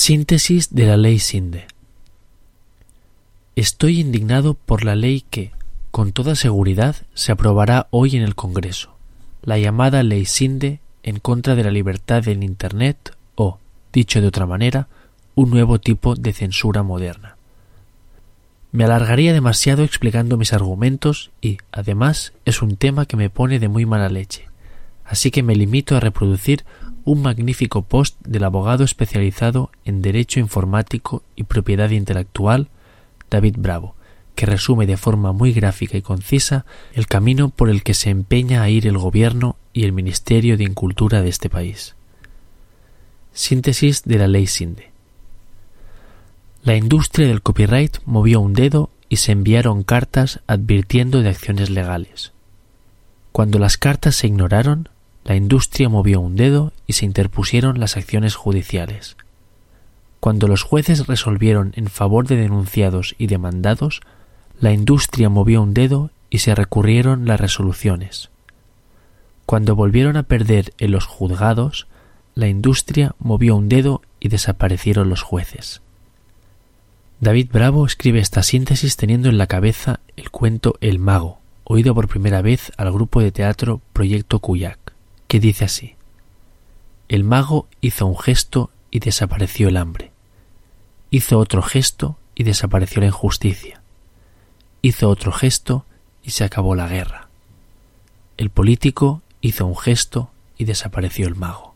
Síntesis de la ley Sinde. Estoy indignado por la ley que, con toda seguridad, se aprobará hoy en el Congreso, la llamada ley Sinde en contra de la libertad en Internet o, dicho de otra manera, un nuevo tipo de censura moderna. Me alargaría demasiado explicando mis argumentos y, además, es un tema que me pone de muy mala leche, así que me limito a reproducir un magnífico post del abogado especializado en Derecho Informático y Propiedad Intelectual, David Bravo, que resume de forma muy gráfica y concisa el camino por el que se empeña a ir el Gobierno y el Ministerio de Incultura de este país. Síntesis de la Ley Sinde. La industria del copyright movió un dedo y se enviaron cartas advirtiendo de acciones legales. Cuando las cartas se ignoraron, la industria movió un dedo y se interpusieron las acciones judiciales. Cuando los jueces resolvieron en favor de denunciados y demandados, la industria movió un dedo y se recurrieron las resoluciones. Cuando volvieron a perder en los juzgados, la industria movió un dedo y desaparecieron los jueces. David Bravo escribe esta síntesis teniendo en la cabeza el cuento El mago, oído por primera vez al grupo de teatro Proyecto Cuyac que dice así. El mago hizo un gesto y desapareció el hambre. Hizo otro gesto y desapareció la injusticia. Hizo otro gesto y se acabó la guerra. El político hizo un gesto y desapareció el mago.